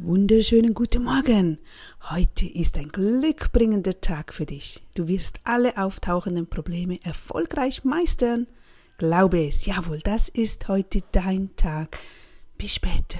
Wunderschönen guten Morgen. Heute ist ein glückbringender Tag für dich. Du wirst alle auftauchenden Probleme erfolgreich meistern. Glaube es, jawohl, das ist heute dein Tag. Bis später.